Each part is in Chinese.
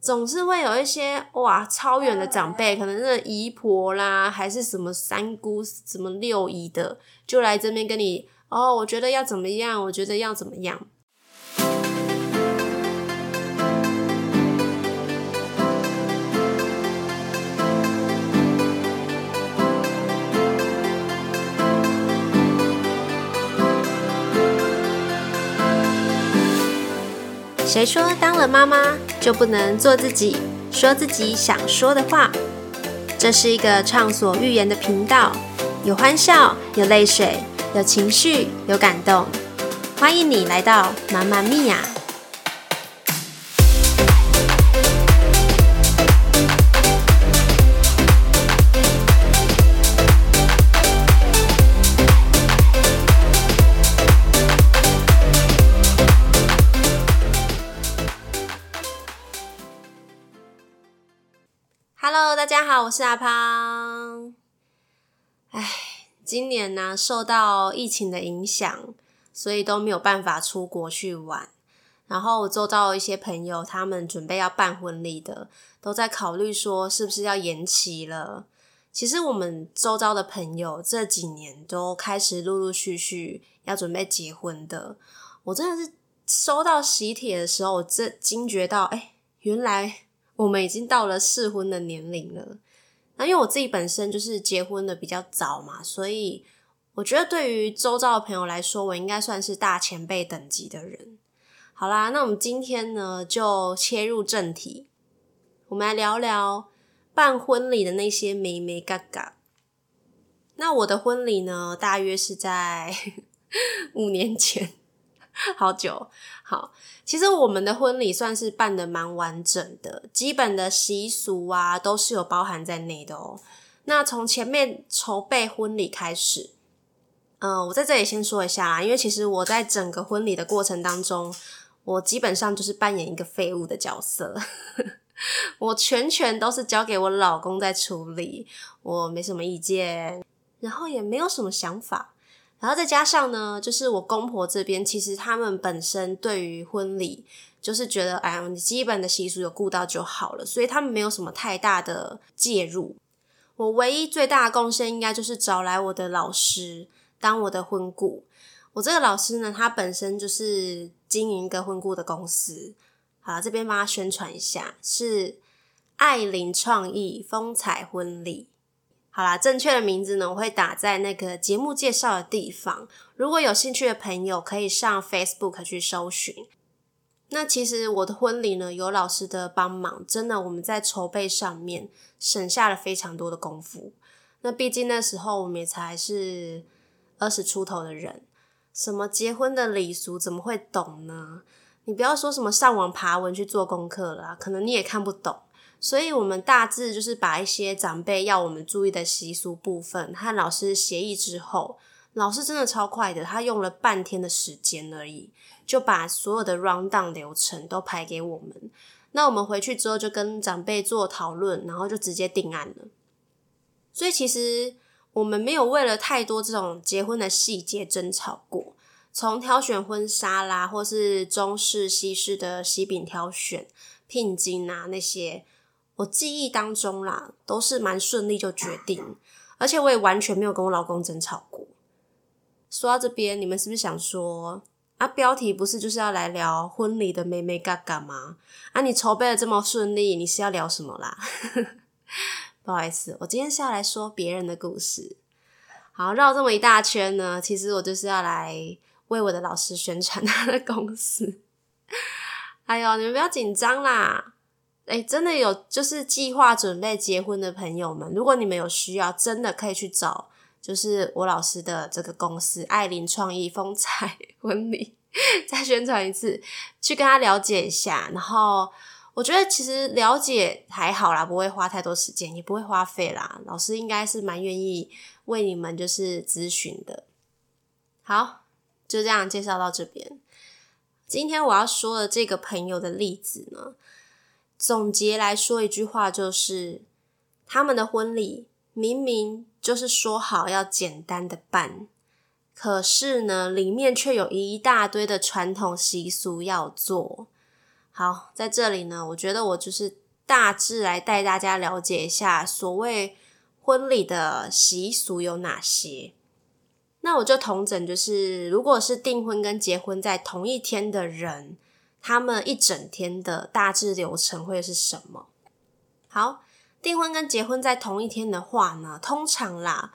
总是会有一些哇超远的长辈，可能是姨婆啦，还是什么三姑、什么六姨的，就来这边跟你哦，我觉得要怎么样，我觉得要怎么样。谁说当了妈妈就不能做自己，说自己想说的话？这是一个畅所欲言的频道，有欢笑，有泪水，有情绪，有感动。欢迎你来到妈妈咪呀我是阿胖。哎，今年呢受到疫情的影响，所以都没有办法出国去玩。然后我周遭一些朋友，他们准备要办婚礼的，都在考虑说是不是要延期了。其实我们周遭的朋友这几年都开始陆陆续续要准备结婚的。我真的是收到喜帖的时候，我这惊觉到，哎，原来。我们已经到了适婚的年龄了，那因为我自己本身就是结婚的比较早嘛，所以我觉得对于周遭的朋友来说，我应该算是大前辈等级的人。好啦，那我们今天呢就切入正题，我们来聊聊办婚礼的那些美眉嘎嘎。那我的婚礼呢，大约是在 五年前。好久，好，其实我们的婚礼算是办的蛮完整的，基本的习俗啊都是有包含在内的哦。那从前面筹备婚礼开始，嗯，我在这里先说一下啦，因为其实我在整个婚礼的过程当中，我基本上就是扮演一个废物的角色，我全权都是交给我老公在处理，我没什么意见，然后也没有什么想法。然后再加上呢，就是我公婆这边，其实他们本身对于婚礼就是觉得，哎呀，你基本的习俗有顾到就好了，所以他们没有什么太大的介入。我唯一最大的贡献，应该就是找来我的老师当我的婚顾。我这个老师呢，他本身就是经营一个婚顾的公司。好，这边帮他宣传一下，是爱琳创意风采婚礼。好啦，正确的名字呢，我会打在那个节目介绍的地方。如果有兴趣的朋友，可以上 Facebook 去搜寻。那其实我的婚礼呢，有老师的帮忙，真的我们在筹备上面省下了非常多的功夫。那毕竟那时候我们也才是二十出头的人，什么结婚的礼俗怎么会懂呢？你不要说什么上网爬文去做功课了，可能你也看不懂。所以，我们大致就是把一些长辈要我们注意的习俗部分和老师协议之后，老师真的超快的，他用了半天的时间而已，就把所有的 round down 流程都排给我们。那我们回去之后就跟长辈做讨论，然后就直接定案了。所以，其实我们没有为了太多这种结婚的细节争吵过，从挑选婚纱啦，或是中式、西式的喜饼挑选、聘金啊那些。我记忆当中啦，都是蛮顺利就决定，而且我也完全没有跟我老公争吵过。说到这边，你们是不是想说啊？标题不是就是要来聊婚礼的妹妹嘎嘎吗？啊，你筹备的这么顺利，你是要聊什么啦？不好意思，我今天是要来说别人的故事。好，绕这么一大圈呢，其实我就是要来为我的老师宣传他的公司。哎呦，你们不要紧张啦！哎，真的有就是计划准备结婚的朋友们，如果你们有需要，真的可以去找，就是我老师的这个公司——爱琳创意风采 婚礼，再宣传一次，去跟他了解一下。然后我觉得其实了解还好啦，不会花太多时间，也不会花费啦。老师应该是蛮愿意为你们就是咨询的。好，就这样介绍到这边。今天我要说的这个朋友的例子呢。总结来说一句话，就是他们的婚礼明明就是说好要简单的办，可是呢，里面却有一大堆的传统习俗要做。好，在这里呢，我觉得我就是大致来带大家了解一下所谓婚礼的习俗有哪些。那我就同整，就是如果是订婚跟结婚在同一天的人，他们一整天的大致流程会是什么？好，订婚跟结婚在同一天的话呢，通常啦，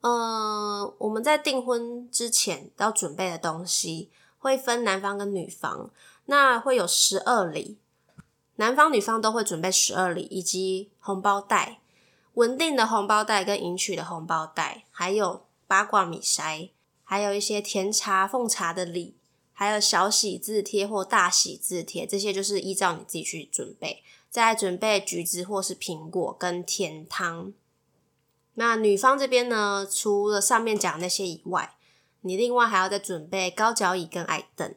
呃，我们在订婚之前要准备的东西会分男方跟女方。那会有十二礼，男方女方都会准备十二礼，以及红包袋，稳定的红包袋跟迎娶的红包袋，还有八卦米筛，还有一些甜茶奉茶的礼，还有小喜字贴或大喜字贴，这些就是依照你自己去准备。再准备橘子或是苹果跟甜汤。那女方这边呢，除了上面讲那些以外，你另外还要再准备高脚椅跟矮凳。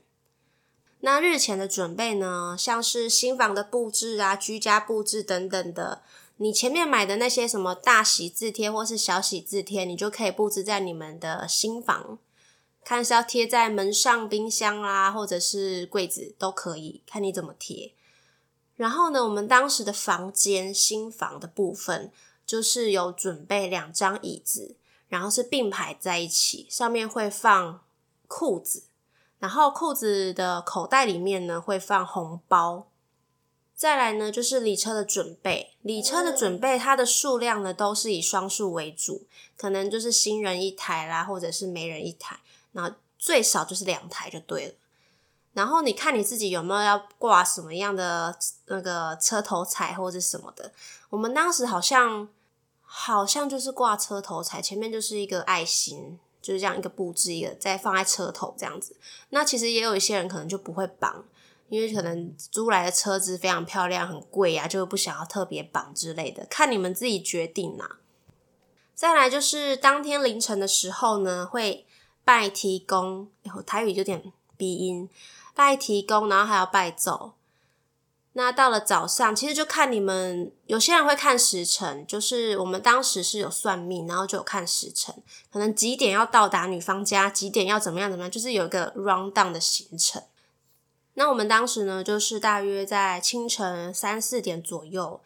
那日前的准备呢，像是新房的布置啊、居家布置等等的，你前面买的那些什么大喜字贴或是小喜字贴，你就可以布置在你们的新房，看是要贴在门上、冰箱啦，或者是柜子都可以，看你怎么贴。然后呢，我们当时的房间新房的部分，就是有准备两张椅子，然后是并排在一起，上面会放裤子。然后裤子的口袋里面呢会放红包，再来呢就是礼车的准备。礼车的准备，它的数量呢都是以双数为主，可能就是新人一台啦，或者是媒人一台，那最少就是两台就对了。然后你看你自己有没有要挂什么样的那个车头彩或者什么的。我们当时好像好像就是挂车头彩，前面就是一个爱心。就是这样一个布置，一个再放在车头这样子。那其实也有一些人可能就不会绑，因为可能租来的车子非常漂亮、很贵啊，就不想要特别绑之类的。看你们自己决定啦。再来就是当天凌晨的时候呢，会拜提公，台语有点鼻音，拜提公，然后还要拜奏。那到了早上，其实就看你们，有些人会看时辰，就是我们当时是有算命，然后就有看时辰，可能几点要到达女方家，几点要怎么样怎么样，就是有一个 round down 的行程。那我们当时呢，就是大约在清晨三四点左右，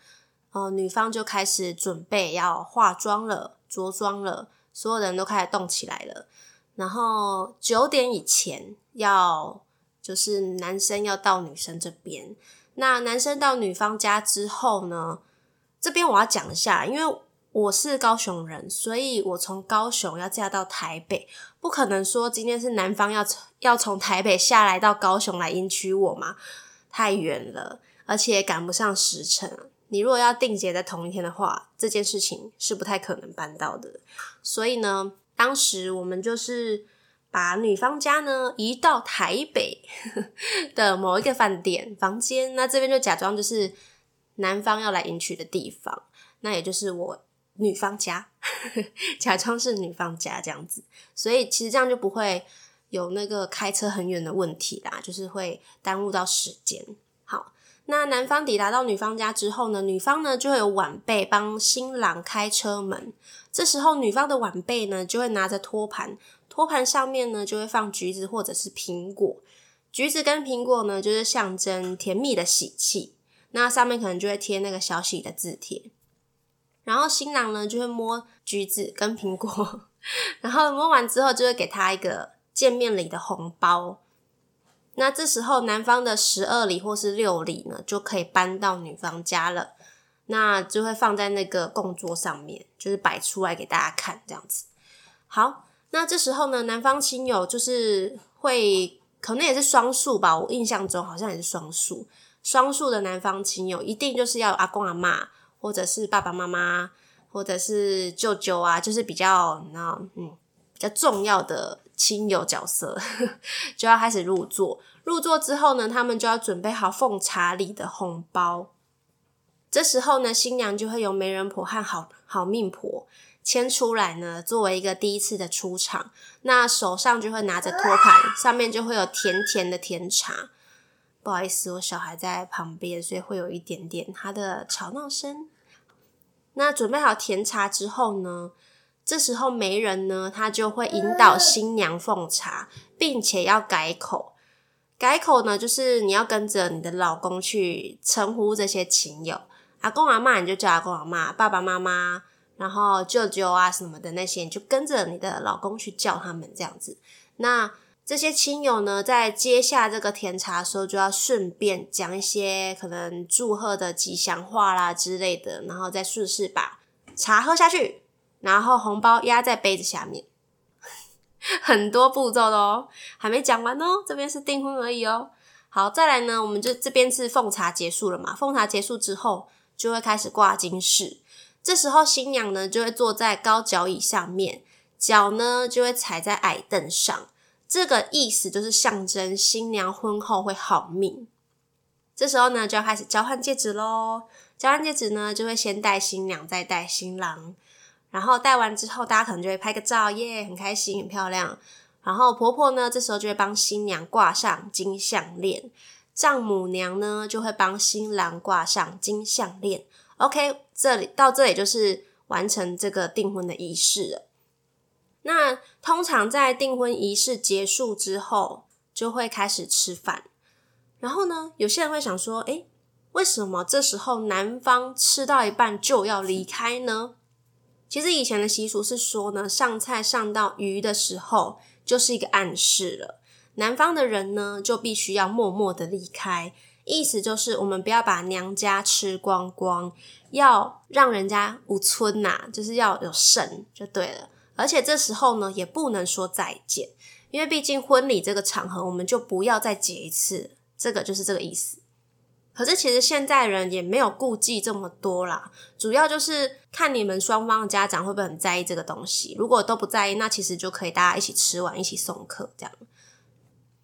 呃，女方就开始准备要化妆了、着装了，所有人都开始动起来了。然后九点以前要，就是男生要到女生这边。那男生到女方家之后呢？这边我要讲一下，因为我是高雄人，所以我从高雄要嫁到台北，不可能说今天是男方要要从台北下来到高雄来迎娶我嘛，太远了，而且赶不上时辰。你如果要定结在同一天的话，这件事情是不太可能办到的。所以呢，当时我们就是。把女方家呢移到台北 的某一个饭店房间，那这边就假装就是男方要来迎娶的地方，那也就是我女方家，假装是女方家这样子，所以其实这样就不会有那个开车很远的问题啦，就是会耽误到时间。那男方抵达到女方家之后呢，女方呢就会有晚辈帮新郎开车门，这时候女方的晚辈呢就会拿着托盘。托盘上面呢，就会放橘子或者是苹果。橘子跟苹果呢，就是象征甜蜜的喜气。那上面可能就会贴那个小喜的字贴。然后新郎呢，就会摸橘子跟苹果，然后摸完之后，就会给他一个见面礼的红包。那这时候，男方的十二礼或是六礼呢，就可以搬到女方家了。那就会放在那个供桌上面，就是摆出来给大家看，这样子。好。那这时候呢，男方亲友就是会可能也是双数吧，我印象中好像也是双数。双数的男方亲友一定就是要阿公阿妈，或者是爸爸妈妈，或者是舅舅啊，就是比较那嗯比较重要的亲友角色，就要开始入座。入座之后呢，他们就要准备好奉茶礼的红包。这时候呢，新娘就会由媒人婆和好好命婆。牵出来呢，作为一个第一次的出场，那手上就会拿着托盘，上面就会有甜甜的甜茶。不好意思，我小孩在旁边，所以会有一点点他的吵闹声。那准备好甜茶之后呢，这时候媒人呢，他就会引导新娘奉茶，并且要改口。改口呢，就是你要跟着你的老公去称呼这些亲友，阿公阿妈你就叫阿公阿妈，爸爸妈妈，然后舅舅啊什么的那些，你就跟着你的老公去叫他们这样子。那这些亲友呢，在接下这个甜茶的时候，就要顺便讲一些可能祝贺的吉祥话啦之类的，然后再顺势把茶喝下去，然后红包压在杯子下面。很多步骤的哦，还没讲完哦，这边是订婚而已哦。好，再来呢，我们就这边是奉茶结束了嘛？奉茶结束之后，就会开始挂金饰。这时候新娘呢，就会坐在高脚椅上面，脚呢就会踩在矮凳上。这个意思就是象征新娘婚后会好命。这时候呢，就要开始交换戒指喽。交换戒指呢，就会先戴新娘，再戴新郎。然后戴完之后，大家可能就会拍个照，耶，很开心，很漂亮。然后婆婆呢，这时候就会帮新娘挂上金项链，丈母娘呢就会帮新郎挂上金项链。OK，这里到这里就是完成这个订婚的仪式了。那通常在订婚仪式结束之后，就会开始吃饭。然后呢，有些人会想说，诶，为什么这时候男方吃到一半就要离开呢？其实以前的习俗是说呢，上菜上到鱼的时候，就是一个暗示了。南方的人呢，就必须要默默的离开，意思就是我们不要把娘家吃光光，要让人家无村呐，就是要有剩就对了。而且这时候呢，也不能说再见，因为毕竟婚礼这个场合，我们就不要再结一次，这个就是这个意思。可是其实现在人也没有顾忌这么多啦，主要就是看你们双方的家长会不会很在意这个东西。如果都不在意，那其实就可以大家一起吃完，一起送客这样。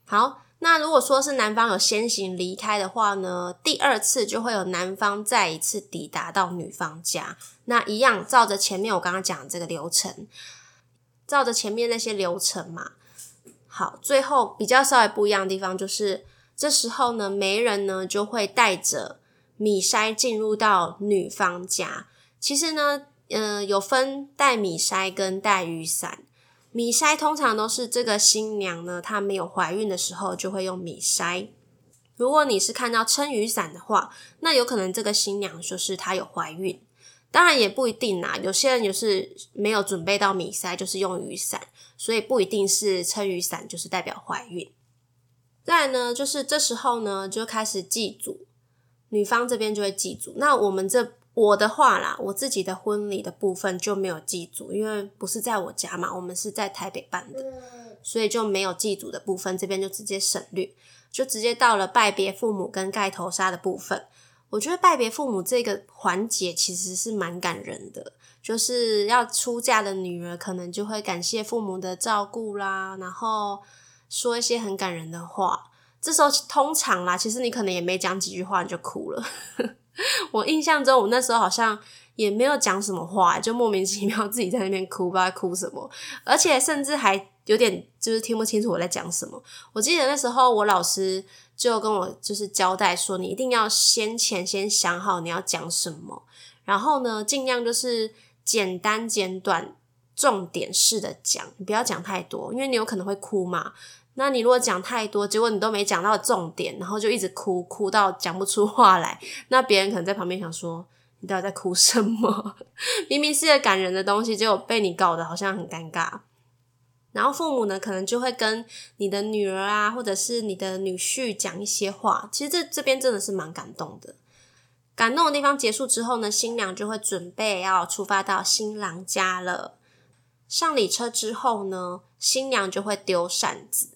好，那如果说是男方有先行离开的话呢，第二次就会有男方再一次抵达到女方家，那一样照着前面我刚刚讲的这个流程，照着前面那些流程嘛。好，最后比较稍微不一样的地方就是。这时候呢，媒人呢就会带着米筛进入到女方家。其实呢，嗯，有分带米筛跟带雨伞。米筛通常都是这个新娘呢，她没有怀孕的时候就会用米筛。如果你是看到撑雨伞的话，那有可能这个新娘就是她有怀孕。当然也不一定啦，有些人就是没有准备到米筛，就是用雨伞，所以不一定是撑雨伞就是代表怀孕。再呢，就是这时候呢，就开始祭祖，女方这边就会祭祖。那我们这我的话啦，我自己的婚礼的部分就没有祭祖，因为不是在我家嘛，我们是在台北办的，所以就没有祭祖的部分，这边就直接省略，就直接到了拜别父母跟盖头纱的部分。我觉得拜别父母这个环节其实是蛮感人的，就是要出嫁的女儿可能就会感谢父母的照顾啦，然后。说一些很感人的话，这时候通常啦，其实你可能也没讲几句话你就哭了。我印象中，我那时候好像也没有讲什么话，就莫名其妙自己在那边哭，不知道哭什么，而且甚至还有点就是听不清楚我在讲什么。我记得那时候我老师就跟我就是交代说，你一定要先前先想好你要讲什么，然后呢，尽量就是简单简短、重点式的讲，你不要讲太多，因为你有可能会哭嘛。那你如果讲太多，结果你都没讲到重点，然后就一直哭，哭到讲不出话来，那别人可能在旁边想说你到底在哭什么？明明是个感人的东西，结果被你搞得好像很尴尬。然后父母呢，可能就会跟你的女儿啊，或者是你的女婿讲一些话。其实这这边真的是蛮感动的。感动的地方结束之后呢，新娘就会准备要出发到新郎家了。上礼车之后呢，新娘就会丢扇子。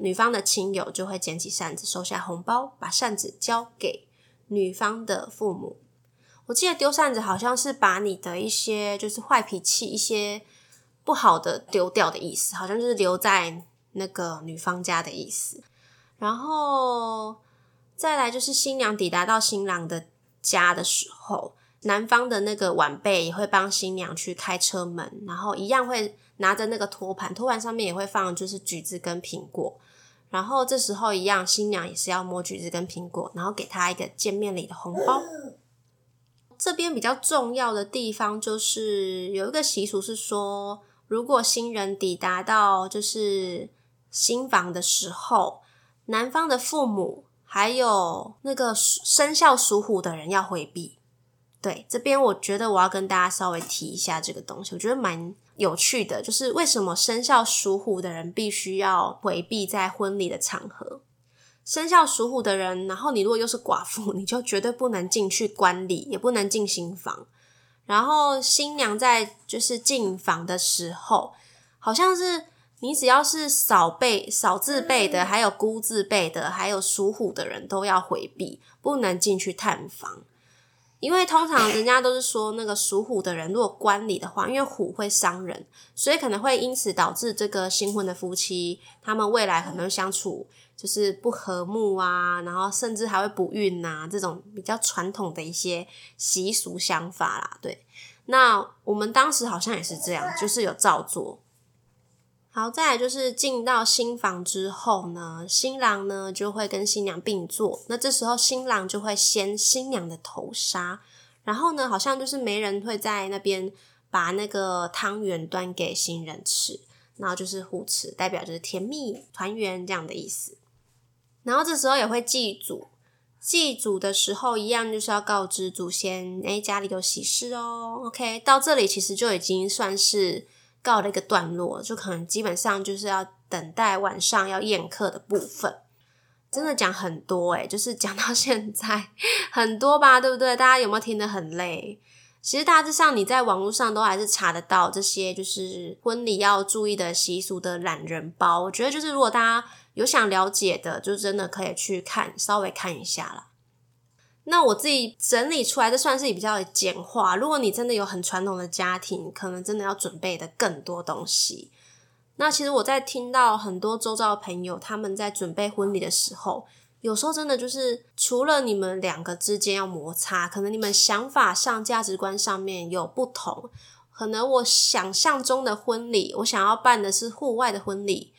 女方的亲友就会捡起扇子，收下红包，把扇子交给女方的父母。我记得丢扇子好像是把你的一些就是坏脾气、一些不好的丢掉的意思，好像就是留在那个女方家的意思。然后再来就是新娘抵达到新郎的家的时候，男方的那个晚辈也会帮新娘去开车门，然后一样会拿着那个托盘，托盘上面也会放就是橘子跟苹果。然后这时候一样，新娘也是要摸橘子跟苹果，然后给他一个见面礼的红包。这边比较重要的地方就是有一个习俗是说，如果新人抵达到就是新房的时候，男方的父母还有那个生肖属虎的人要回避。对，这边我觉得我要跟大家稍微提一下这个东西，我觉得蛮有趣的，就是为什么生肖属虎的人必须要回避在婚礼的场合。生肖属虎的人，然后你如果又是寡妇，你就绝对不能进去观礼，也不能进新房。然后新娘在就是进房的时候，好像是你只要是少辈、少字辈的，还有孤字辈的，还有属虎的人都要回避，不能进去探访。因为通常人家都是说，那个属虎的人如果观礼的话，因为虎会伤人，所以可能会因此导致这个新婚的夫妻，他们未来可能相处就是不和睦啊，然后甚至还会不孕呐，这种比较传统的一些习俗想法啦。对，那我们当时好像也是这样，就是有照做。好，再来就是进到新房之后呢，新郎呢就会跟新娘并坐。那这时候新郎就会掀新娘的头纱，然后呢，好像就是媒人会在那边把那个汤圆端给新人吃，然后就是互吃，代表就是甜蜜团圆这样的意思。然后这时候也会祭祖，祭祖的时候一样就是要告知祖先，哎，家里有喜事哦。OK，到这里其实就已经算是。告了一个段落，就可能基本上就是要等待晚上要宴客的部分。真的讲很多诶就是讲到 现在很多吧，对不对？大家有没有听得很累？其实大致上你在网络上都还是查得到这些，就是婚礼要注意的习俗的懒人包。我觉得就是如果大家有想了解的，就真的可以去看，稍微看一下啦。那我自己整理出来，这算是比较简化。如果你真的有很传统的家庭，可能真的要准备的更多东西。那其实我在听到很多周遭的朋友他们在准备婚礼的时候，有时候真的就是除了你们两个之间要摩擦，可能你们想法上、价值观上面有不同。可能我想象中的婚礼，我想要办的是户外的婚礼。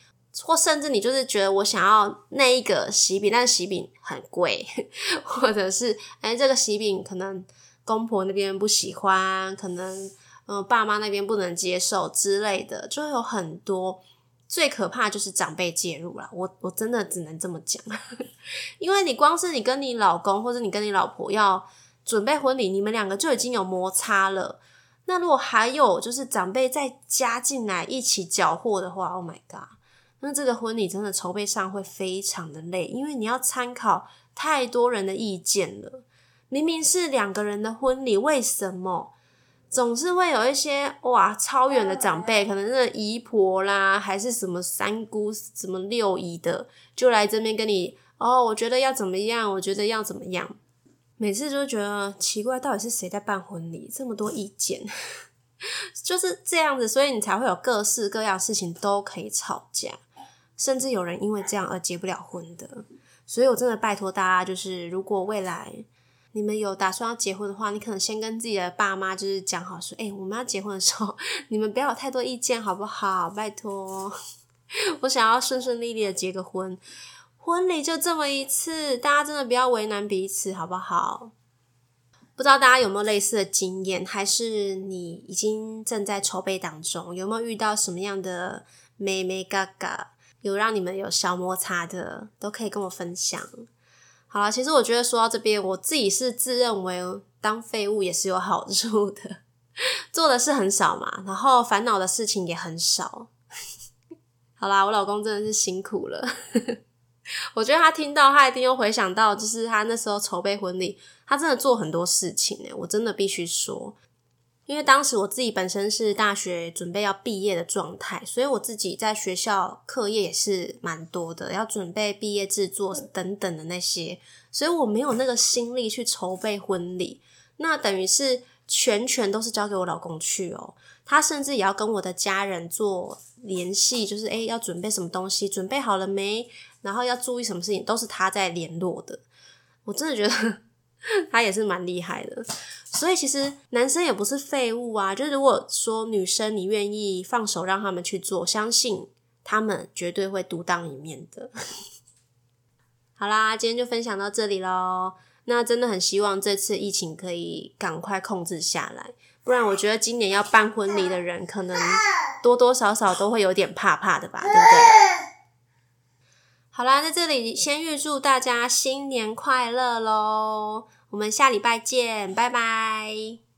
或甚至你就是觉得我想要那一个喜饼，但喜饼很贵，或者是哎这个喜饼可能公婆那边不喜欢，可能嗯爸妈那边不能接受之类的，就会有很多。最可怕就是长辈介入了，我我真的只能这么讲，因为你光是你跟你老公或者你跟你老婆要准备婚礼，你们两个就已经有摩擦了。那如果还有就是长辈再加进来一起搅和的话，Oh my god！那这个婚礼真的筹备上会非常的累，因为你要参考太多人的意见了。明明是两个人的婚礼，为什么总是会有一些哇超远的长辈，可能是姨婆啦，还是什么三姑、什么六姨的，就来这边跟你哦，我觉得要怎么样？我觉得要怎么样？每次就觉得奇怪，到底是谁在办婚礼？这么多意见，就是这样子，所以你才会有各式各样事情都可以吵架。甚至有人因为这样而结不了婚的，所以我真的拜托大家，就是如果未来你们有打算要结婚的话，你可能先跟自己的爸妈就是讲好说，哎，我们要结婚的时候，你们不要有太多意见，好不好？拜托，我想要顺顺利利的结个婚，婚礼就这么一次，大家真的不要为难彼此，好不好？不知道大家有没有类似的经验，还是你已经正在筹备当中，有没有遇到什么样的妹妹嘎嘎？有让你们有小摩擦的，都可以跟我分享。好了，其实我觉得说到这边，我自己是自认为当废物也是有好处的，做的事很少嘛，然后烦恼的事情也很少。好啦，我老公真的是辛苦了。我觉得他听到，他一定又回想到，就是他那时候筹备婚礼，他真的做很多事情诶，我真的必须说。因为当时我自己本身是大学准备要毕业的状态，所以我自己在学校课业也是蛮多的，要准备毕业制作等等的那些，所以我没有那个心力去筹备婚礼。那等于是全权都是交给我老公去哦，他甚至也要跟我的家人做联系，就是诶要准备什么东西，准备好了没？然后要注意什么事情，都是他在联络的。我真的觉得。他也是蛮厉害的，所以其实男生也不是废物啊。就是如果说女生你愿意放手让他们去做，相信他们绝对会独当一面的。好啦，今天就分享到这里喽。那真的很希望这次疫情可以赶快控制下来，不然我觉得今年要办婚礼的人可能多多少少都会有点怕怕的吧，对不对？好啦，在这里先预祝大家新年快乐喽！我们下礼拜见，拜拜。